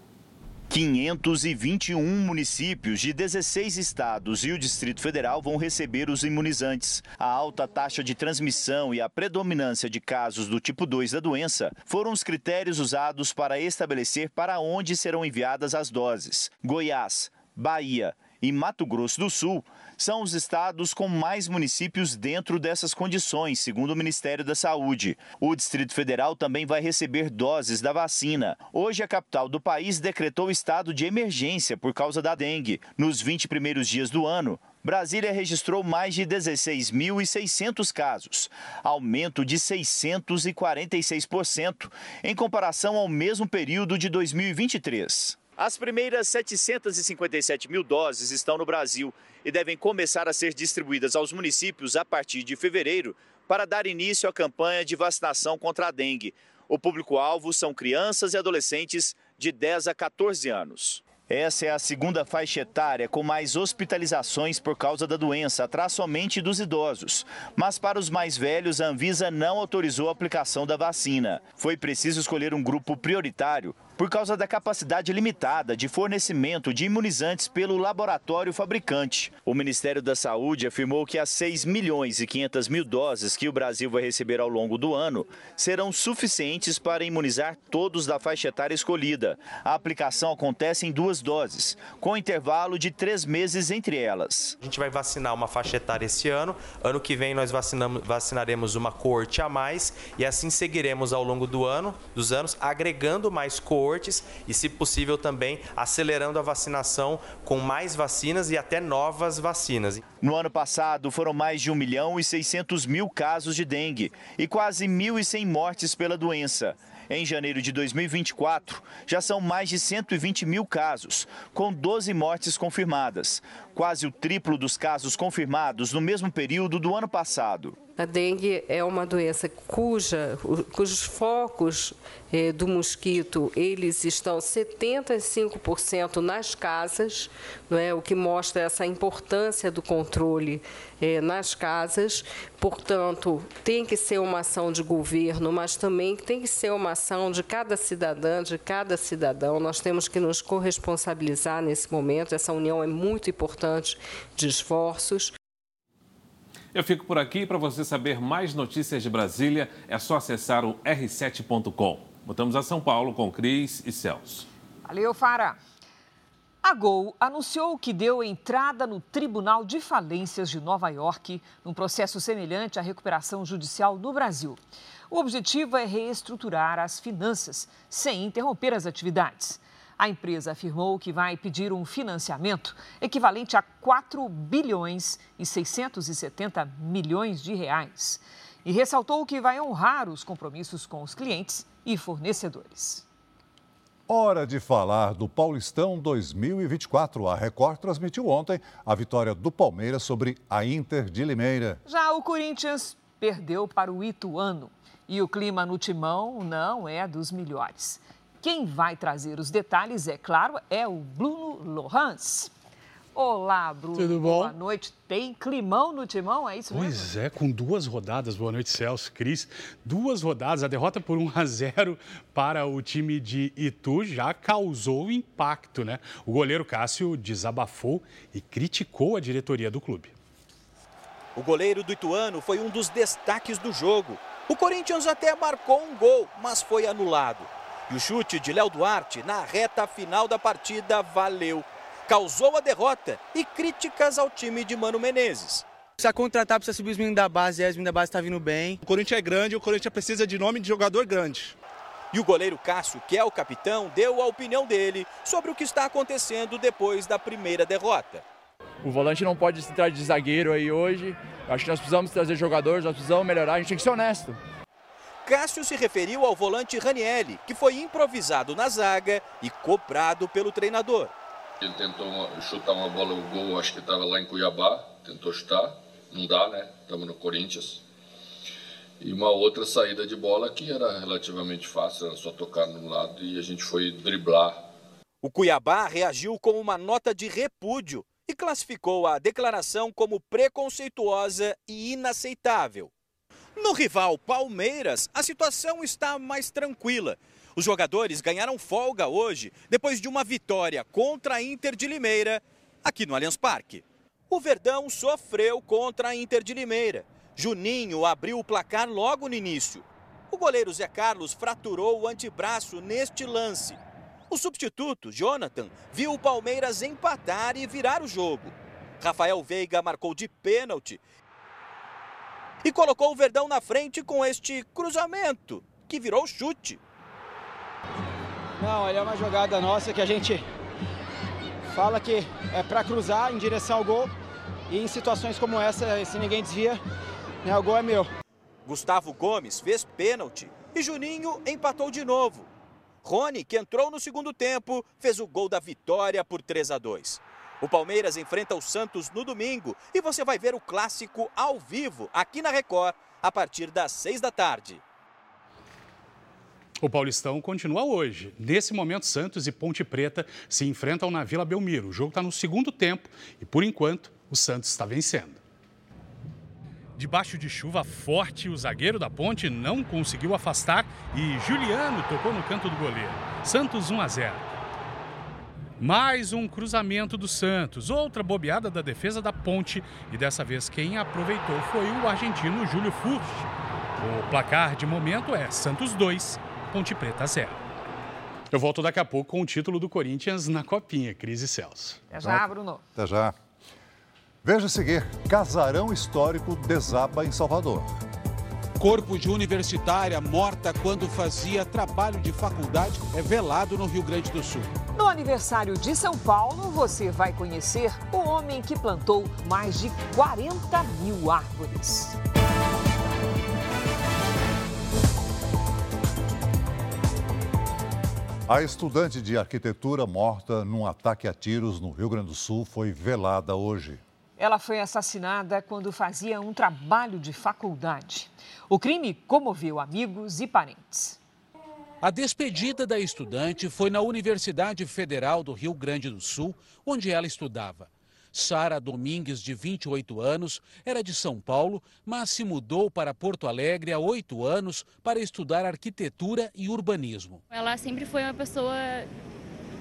S30: 521 municípios de 16 estados e o Distrito Federal vão receber os imunizantes. A alta taxa de transmissão e a predominância de casos do tipo 2 da doença foram os critérios usados para estabelecer para onde serão enviadas as doses. Goiás, Bahia e Mato Grosso do Sul são os estados com mais municípios dentro dessas condições, segundo o Ministério da Saúde. O Distrito Federal também vai receber doses da vacina. Hoje, a capital do país decretou estado de emergência por causa da dengue. Nos 20 primeiros dias do ano, Brasília registrou mais de 16.600 casos, aumento de 646% em comparação ao mesmo período de 2023. As primeiras 757 mil doses estão no Brasil e devem começar a ser distribuídas aos municípios a partir de fevereiro para dar início à campanha de vacinação contra a dengue. O público-alvo são crianças e adolescentes de 10 a 14 anos. Essa é a segunda faixa etária com mais hospitalizações por causa da doença, atrás somente dos idosos. Mas para os mais velhos, a Anvisa não autorizou a aplicação da vacina. Foi preciso escolher um grupo prioritário por causa da capacidade limitada de fornecimento de imunizantes pelo laboratório fabricante. O Ministério da Saúde afirmou que as 6 milhões e 500 mil doses que o Brasil vai receber ao longo do ano serão suficientes para imunizar todos da faixa etária escolhida. A aplicação acontece em duas doses, com intervalo de três meses entre elas.
S41: A gente vai vacinar uma faixa etária esse ano, ano que vem nós vacinaremos uma coorte a mais e assim seguiremos ao longo do ano, dos anos, agregando mais coortes e, se possível, também acelerando a vacinação com mais vacinas e até novas vacinas.
S30: No ano passado, foram mais de 1 milhão e 600 mil casos de dengue e quase 1.100 mortes pela doença. Em janeiro de 2024, já são mais de 120 mil casos, com 12 mortes confirmadas, quase o triplo dos casos confirmados no mesmo período do ano passado.
S42: A dengue é uma doença cuja, cujos focos eh, do mosquito eles estão 75% nas casas, não é? o que mostra essa importância do controle eh, nas casas. Portanto, tem que ser uma ação de governo, mas também tem que ser uma ação de cada cidadã, de cada cidadão. Nós temos que nos corresponsabilizar nesse momento. Essa união é muito importante de esforços.
S40: Eu fico por aqui. Para você saber mais notícias de Brasília, é só acessar o r7.com. Voltamos a São Paulo com Cris e Celso.
S3: Valeu, Fara. A Gol anunciou que deu entrada no Tribunal de Falências de Nova York num processo semelhante à recuperação judicial no Brasil. O objetivo é reestruturar as finanças sem interromper as atividades. A empresa afirmou que vai pedir um financiamento equivalente a 4 bilhões e 670 milhões de reais. E ressaltou que vai honrar os compromissos com os clientes e fornecedores.
S2: Hora de falar do Paulistão 2024. A Record transmitiu ontem a vitória do Palmeiras sobre a Inter de Limeira.
S3: Já o Corinthians perdeu para o Ituano. E o clima no timão não é dos melhores. Quem vai trazer os detalhes, é claro, é o Bruno Lohans. Olá, Bruno.
S43: Tudo bom?
S3: Boa noite. Tem climão no timão, é isso
S43: pois
S3: mesmo?
S43: Pois é, com duas rodadas. Boa noite, Celso, Cris. Duas rodadas. A derrota por 1 a 0 para o time de Itu já causou impacto, né? O goleiro Cássio desabafou e criticou a diretoria do clube.
S31: O goleiro do Ituano foi um dos destaques do jogo. O Corinthians até marcou um gol, mas foi anulado. E o chute de Léo Duarte na reta final da partida valeu. Causou a derrota e críticas ao time de Mano Menezes.
S44: Precisa contratar, precisa subir os meninos da base, e os meninos da base estão tá vindo bem.
S45: O Corinthians é grande, o Corinthians precisa de nome de jogador grande.
S31: E o goleiro Cássio, que é o capitão, deu a opinião dele sobre o que está acontecendo depois da primeira derrota.
S46: O volante não pode se entrar de zagueiro aí hoje. Acho que nós precisamos trazer jogadores, nós precisamos melhorar, a gente tem que ser honesto.
S31: Cássio se referiu ao volante Ranielli, que foi improvisado na zaga e cobrado pelo treinador.
S47: Ele tentou chutar uma bola no gol, acho que estava lá em Cuiabá, tentou chutar, não dá, né? Estamos no Corinthians. E uma outra saída de bola que era relativamente fácil, era só tocar num lado e a gente foi driblar.
S31: O Cuiabá reagiu com uma nota de repúdio e classificou a declaração como preconceituosa e inaceitável. No rival Palmeiras, a situação está mais tranquila. Os jogadores ganharam folga hoje, depois de uma vitória contra a Inter de Limeira, aqui no Allianz Parque. O Verdão sofreu contra a Inter de Limeira. Juninho abriu o placar logo no início. O goleiro Zé Carlos fraturou o antebraço neste lance. O substituto, Jonathan, viu o Palmeiras empatar e virar o jogo. Rafael Veiga marcou de pênalti e colocou o Verdão na frente com este cruzamento, que virou chute.
S44: Não, olha é uma jogada nossa que a gente fala que é para cruzar em direção ao gol e em situações como essa, se ninguém desvia, né, o gol é meu.
S31: Gustavo Gomes fez pênalti e Juninho empatou de novo. Rony, que entrou no segundo tempo, fez o gol da vitória por 3 a 2. O Palmeiras enfrenta o Santos no domingo e você vai ver o clássico ao vivo aqui na Record a partir das seis da tarde.
S43: O Paulistão continua hoje. Nesse momento, Santos e Ponte Preta se enfrentam na Vila Belmiro. O jogo está no segundo tempo e, por enquanto, o Santos está vencendo. Debaixo de chuva forte, o zagueiro da Ponte não conseguiu afastar e Juliano tocou no canto do goleiro. Santos 1 a 0. Mais um cruzamento do Santos, outra bobeada da defesa da Ponte e dessa vez quem aproveitou foi o argentino Júlio Furch. O placar de momento é Santos 2, Ponte Preta 0. Eu volto daqui a pouco com o título do Corinthians na Copinha, Cris e Celso.
S3: Até já, Bruno.
S2: Até já. Veja a seguir: Casarão Histórico desaba em Salvador.
S48: Corpo de universitária morta quando fazia trabalho de faculdade é velado no Rio Grande do Sul.
S3: No aniversário de São Paulo, você vai conhecer o homem que plantou mais de 40 mil árvores.
S2: A estudante de arquitetura morta num ataque a tiros no Rio Grande do Sul foi velada hoje.
S3: Ela foi assassinada quando fazia um trabalho de faculdade. O crime comoveu amigos e parentes.
S48: A despedida da estudante foi na Universidade Federal do Rio Grande do Sul, onde ela estudava. Sara Domingues, de 28 anos, era de São Paulo, mas se mudou para Porto Alegre há oito anos para estudar arquitetura e urbanismo.
S49: Ela sempre foi uma pessoa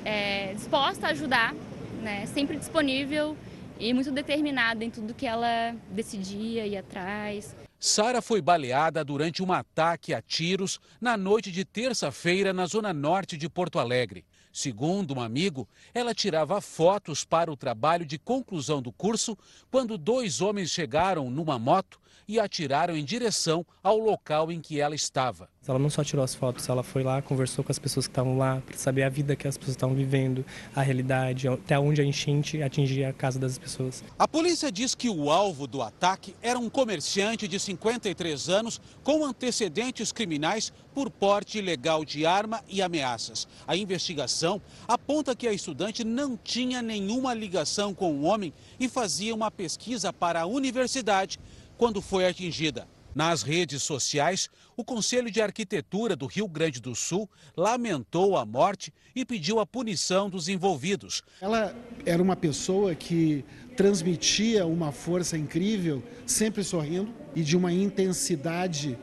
S49: é, disposta a ajudar, né? sempre disponível e muito determinada em tudo que ela decidia e atrás.
S48: Sara foi baleada durante um ataque a tiros na noite de terça-feira na zona norte de Porto Alegre. Segundo um amigo, ela tirava fotos para o trabalho de conclusão do curso quando dois homens chegaram numa moto e atiraram em direção ao local em que ela estava.
S50: Ela não só tirou as fotos, ela foi lá, conversou com as pessoas que estavam lá para saber a vida que as pessoas estavam vivendo, a realidade, até onde a enchente atingia a casa das pessoas.
S48: A polícia diz que o alvo do ataque era um comerciante de 53 anos com antecedentes criminais por porte ilegal de arma e ameaças. A investigação aponta que a estudante não tinha nenhuma ligação com o homem e fazia uma pesquisa para a universidade quando foi atingida. Nas redes sociais, o Conselho de Arquitetura do Rio Grande do Sul lamentou a morte e pediu a punição dos envolvidos.
S51: Ela era uma pessoa que transmitia uma força incrível, sempre sorrindo, e de uma intensidade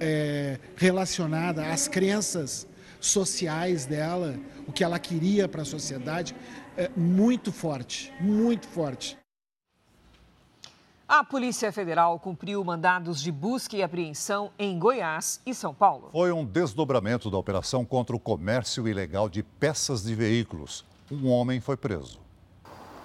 S51: é, relacionada às crenças sociais dela, o que ela queria para a sociedade, é, muito forte, muito forte.
S3: A Polícia Federal cumpriu mandados de busca e apreensão em Goiás e São Paulo.
S2: Foi um desdobramento da operação contra o comércio ilegal de peças de veículos. Um homem foi preso.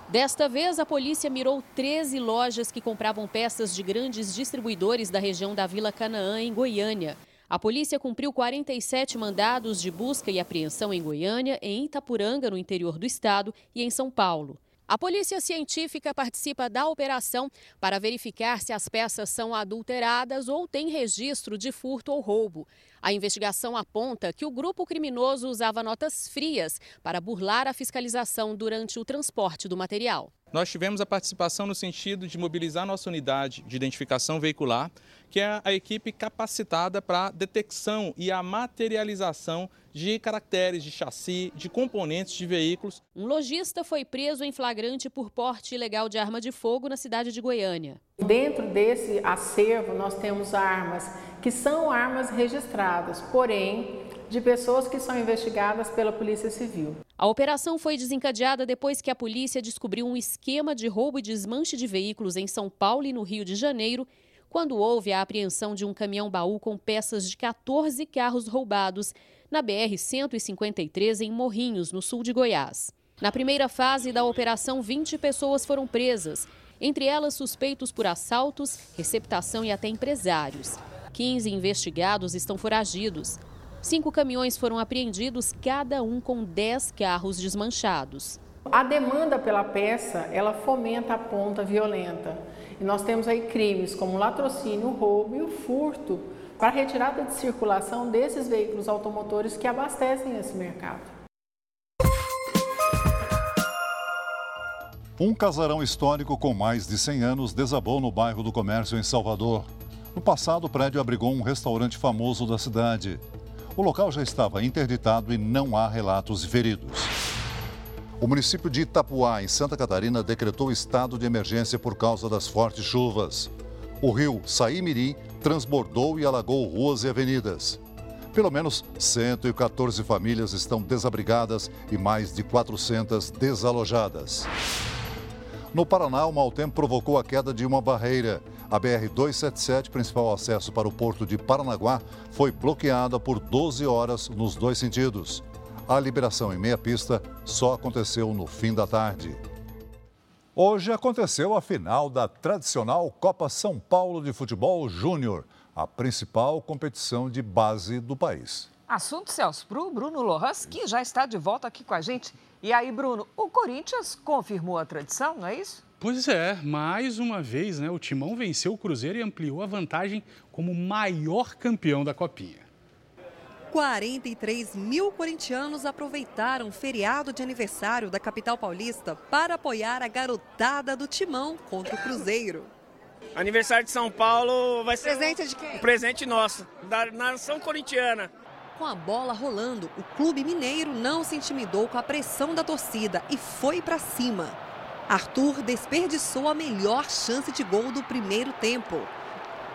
S52: Desta vez, a polícia mirou 13 lojas que compravam peças de grandes distribuidores da região da Vila Canaã, em Goiânia. A polícia cumpriu 47 mandados de busca e apreensão em Goiânia, em Itapuranga, no interior do estado, e em São Paulo. A polícia científica participa da operação para verificar se as peças são adulteradas ou têm registro de furto ou roubo. A investigação aponta que o grupo criminoso usava notas frias para burlar a fiscalização durante o transporte do material.
S53: Nós tivemos a participação no sentido de mobilizar nossa unidade de identificação veicular, que é a equipe capacitada para a detecção e a materialização de caracteres de chassi, de componentes de veículos.
S52: Um lojista foi preso em flagrante por porte ilegal de arma de fogo na cidade de Goiânia.
S54: Dentro desse acervo, nós temos armas que são armas registradas, porém de pessoas que são investigadas pela Polícia Civil.
S52: A operação foi desencadeada depois que a polícia descobriu um esquema de roubo e desmanche de veículos em São Paulo e no Rio de Janeiro, quando houve a apreensão de um caminhão-baú com peças de 14 carros roubados na BR-153 em Morrinhos, no sul de Goiás. Na primeira fase da operação, 20 pessoas foram presas, entre elas suspeitos por assaltos, receptação e até empresários. 15 investigados estão foragidos. Cinco caminhões foram apreendidos, cada um com 10 carros desmanchados.
S54: A demanda pela peça, ela fomenta a ponta violenta. E nós temos aí crimes como latrocínio, o roubo e o furto para a retirada de circulação desses veículos automotores que abastecem esse mercado.
S2: Um casarão histórico com mais de 100 anos desabou no bairro do Comércio, em Salvador. No passado, o prédio abrigou um restaurante famoso da cidade. O local já estava interditado e não há relatos de feridos. O município de Itapuá, em Santa Catarina, decretou estado de emergência por causa das fortes chuvas. O rio Saimirim transbordou e alagou ruas e avenidas. Pelo menos 114 famílias estão desabrigadas e mais de 400 desalojadas. No Paraná, o mau tempo provocou a queda de uma barreira. A BR-277, principal acesso para o porto de Paranaguá, foi bloqueada por 12 horas nos dois sentidos. A liberação em meia pista só aconteceu no fim da tarde. Hoje aconteceu a final da tradicional Copa São Paulo de Futebol Júnior a principal competição de base do país.
S55: Assunto, Celso, para o Bruno Lohas, que já está de volta aqui com a gente. E aí, Bruno, o Corinthians confirmou a tradição, não é isso?
S43: Pois é, mais uma vez, né, o Timão venceu o Cruzeiro e ampliou a vantagem como maior campeão da Copinha.
S56: 43 mil corintianos aproveitaram o feriado de aniversário da capital paulista para apoiar a garotada do Timão contra o Cruzeiro.
S29: Aniversário de São Paulo vai ser
S56: presente de quem?
S29: Um presente nosso, da nação corintiana.
S56: Com a bola rolando, o clube mineiro não se intimidou com a pressão da torcida e foi para cima. Arthur desperdiçou a melhor chance de gol do primeiro tempo.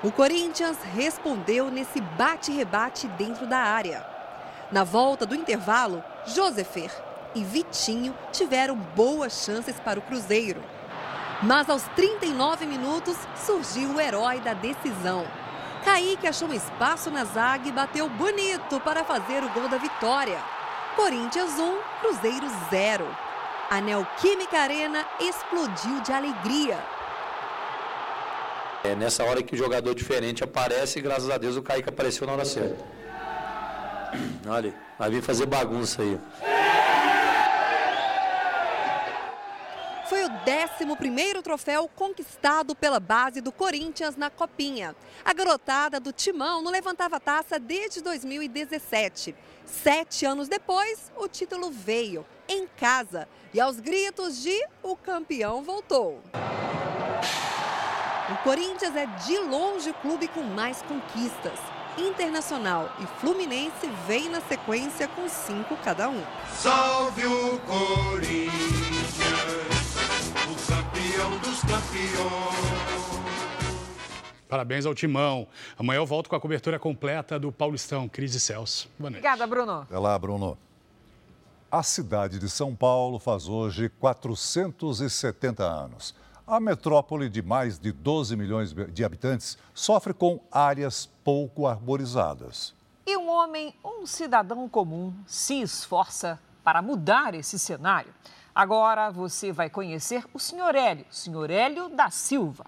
S56: O Corinthians respondeu nesse bate-rebate dentro da área. Na volta do intervalo, Josefer e Vitinho tiveram boas chances para o Cruzeiro. Mas aos 39 minutos surgiu o herói da decisão. Kaique achou um espaço na zaga e bateu bonito para fazer o gol da vitória. Corinthians 1, Cruzeiro 0. A Neoquímica Arena explodiu de alegria.
S57: É nessa hora que o jogador diferente aparece e graças a Deus o Kaique apareceu na hora certa. Olha, vai vir fazer bagunça aí.
S56: Foi o 11º troféu conquistado pela base do Corinthians na Copinha. A garotada do Timão não levantava a taça desde 2017. Sete anos depois, o título veio, em casa. E aos gritos de o campeão voltou. O Corinthians é de longe o clube com mais conquistas. Internacional e Fluminense vêm na sequência com cinco cada um.
S58: Salve o Corinthians! campeão dos campeões.
S43: Parabéns ao Timão. Amanhã eu volto com a cobertura completa do Paulistão. Cris e Celso.
S55: Boa noite. Obrigada, Bruno.
S2: Até lá, Bruno. A cidade de São Paulo faz hoje 470 anos. A metrópole de mais de 12 milhões de habitantes sofre com áreas pouco arborizadas.
S55: E um homem, um cidadão comum, se esforça para mudar esse cenário. Agora você vai conhecer o Sr. Hélio, Sr. Hélio da Silva.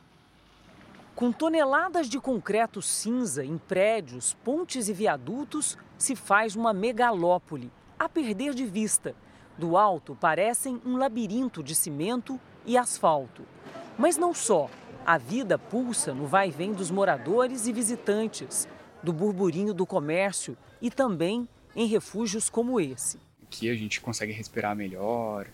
S55: Com toneladas de concreto cinza em prédios, pontes e viadutos, se faz uma megalópole, a perder de vista. Do alto parecem um labirinto de cimento e asfalto. Mas não só. A vida pulsa no vai-vem dos moradores e visitantes, do burburinho do comércio e também em refúgios como esse.
S59: Aqui a gente consegue respirar melhor,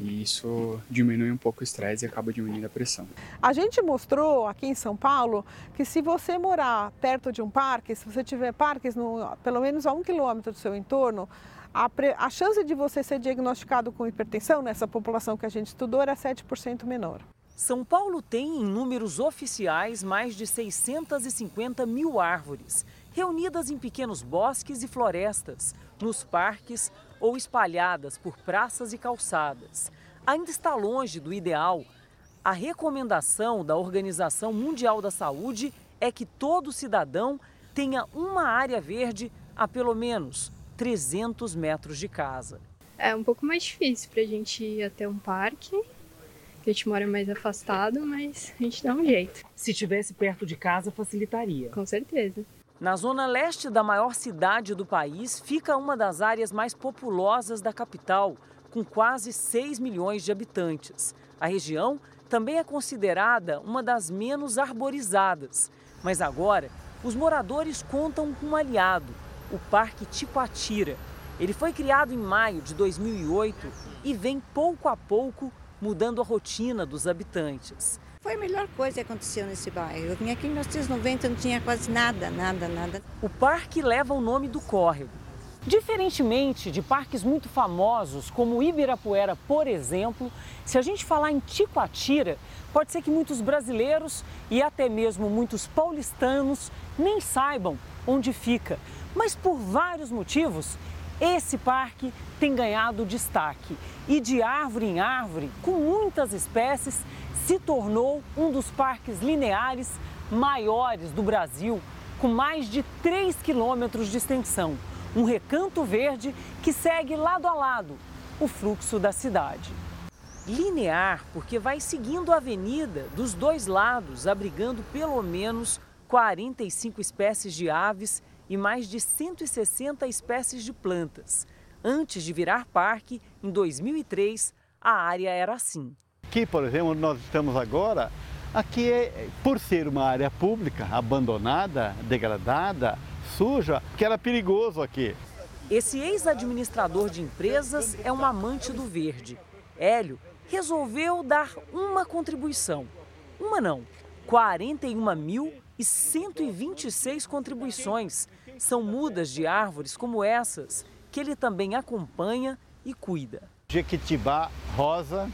S59: e isso diminui um pouco o estresse e acaba diminuindo a pressão.
S60: A gente mostrou aqui em São Paulo que se você morar perto de um parque, se você tiver parques no, pelo menos a um quilômetro do seu entorno, a, pre, a chance de você ser diagnosticado com hipertensão nessa população que a gente estudou era 7% menor.
S55: São Paulo tem, em números oficiais, mais de 650 mil árvores, reunidas em pequenos bosques e florestas, nos parques ou espalhadas por praças e calçadas. Ainda está longe do ideal. A recomendação da Organização Mundial da Saúde é que todo cidadão tenha uma área verde a pelo menos 300 metros de casa.
S61: É um pouco mais difícil para a gente ir até um parque, que a gente mora mais afastado, mas a gente dá um jeito.
S55: Se tivesse perto de casa, facilitaria.
S61: Com certeza.
S55: Na zona leste da maior cidade do país, fica uma das áreas mais populosas da capital, com quase 6 milhões de habitantes. A região também é considerada uma das menos arborizadas. Mas agora, os moradores contam com um aliado, o Parque Tipatira. Ele foi criado em maio de 2008 e vem pouco a pouco mudando a rotina dos habitantes.
S62: Foi a melhor coisa que aconteceu nesse bairro. Eu vim aqui em 1990, não tinha quase nada, nada, nada.
S55: O parque leva o nome do córrego. Diferentemente de parques muito famosos, como Ibirapuera, por exemplo, se a gente falar em Ticoatira, pode ser que muitos brasileiros e até mesmo muitos paulistanos nem saibam onde fica. Mas por vários motivos, esse parque tem ganhado destaque e de árvore em árvore, com muitas espécies, se tornou um dos parques lineares maiores do Brasil, com mais de 3 quilômetros de extensão um recanto verde que segue lado a lado o fluxo da cidade. Linear, porque vai seguindo a avenida dos dois lados, abrigando pelo menos 45 espécies de aves e mais de 160 espécies de plantas. Antes de virar parque, em 2003, a área era assim.
S56: Aqui, por exemplo, onde nós estamos agora, aqui é, por ser uma área pública, abandonada, degradada, suja, que era perigoso aqui.
S55: Esse ex-administrador de empresas é um amante do verde. Hélio resolveu dar uma contribuição. Uma não, 41.126 contribuições. São mudas de árvores como essas, que ele também acompanha e cuida.
S56: Jequitibá rosa,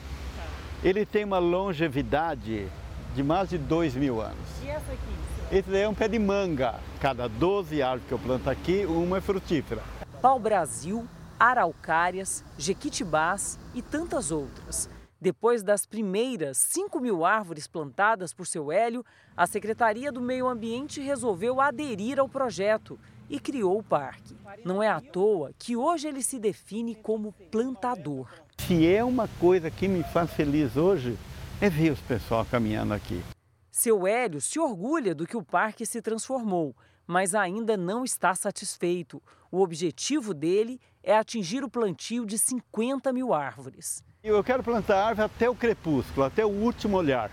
S56: ele tem uma longevidade de mais de 2 mil anos.
S55: E essa aqui?
S56: Esse daí é um pé de manga. Cada 12 árvores que eu planto aqui, uma é frutífera.
S55: Pau-brasil, araucárias, jequitibás e tantas outras. Depois das primeiras 5 mil árvores plantadas por seu Hélio, a Secretaria do Meio Ambiente resolveu aderir ao projeto e criou o parque. Não é à toa que hoje ele se define como plantador.
S56: Se é uma coisa que me faz feliz hoje, é ver os pessoal caminhando aqui.
S55: Seu Hélio se orgulha do que o parque se transformou, mas ainda não está satisfeito. O objetivo dele é atingir o plantio de 50 mil árvores.
S56: Eu quero plantar árvore até o crepúsculo, até o último olhar.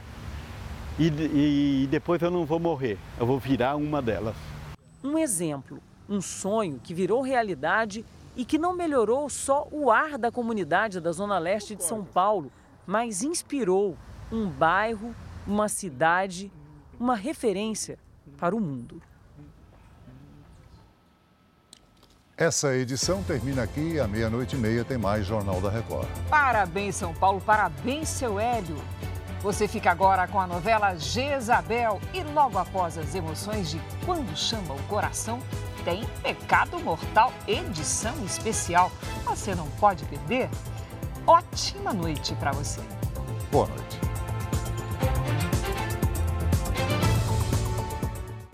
S56: E, e, e depois eu não vou morrer, eu vou virar uma delas.
S55: Um exemplo, um sonho que virou realidade e que não melhorou só o ar da comunidade da Zona Leste de São Paulo, mas inspirou um bairro uma cidade, uma referência para o mundo.
S2: Essa edição termina aqui à meia-noite e meia tem mais Jornal da Record.
S3: Parabéns, São Paulo, parabéns, seu Hélio. Você fica agora com a novela Jezabel e logo após as emoções de Quando Chama o Coração, tem Pecado Mortal, edição especial. Você não pode perder? Ótima noite para você.
S2: Boa noite.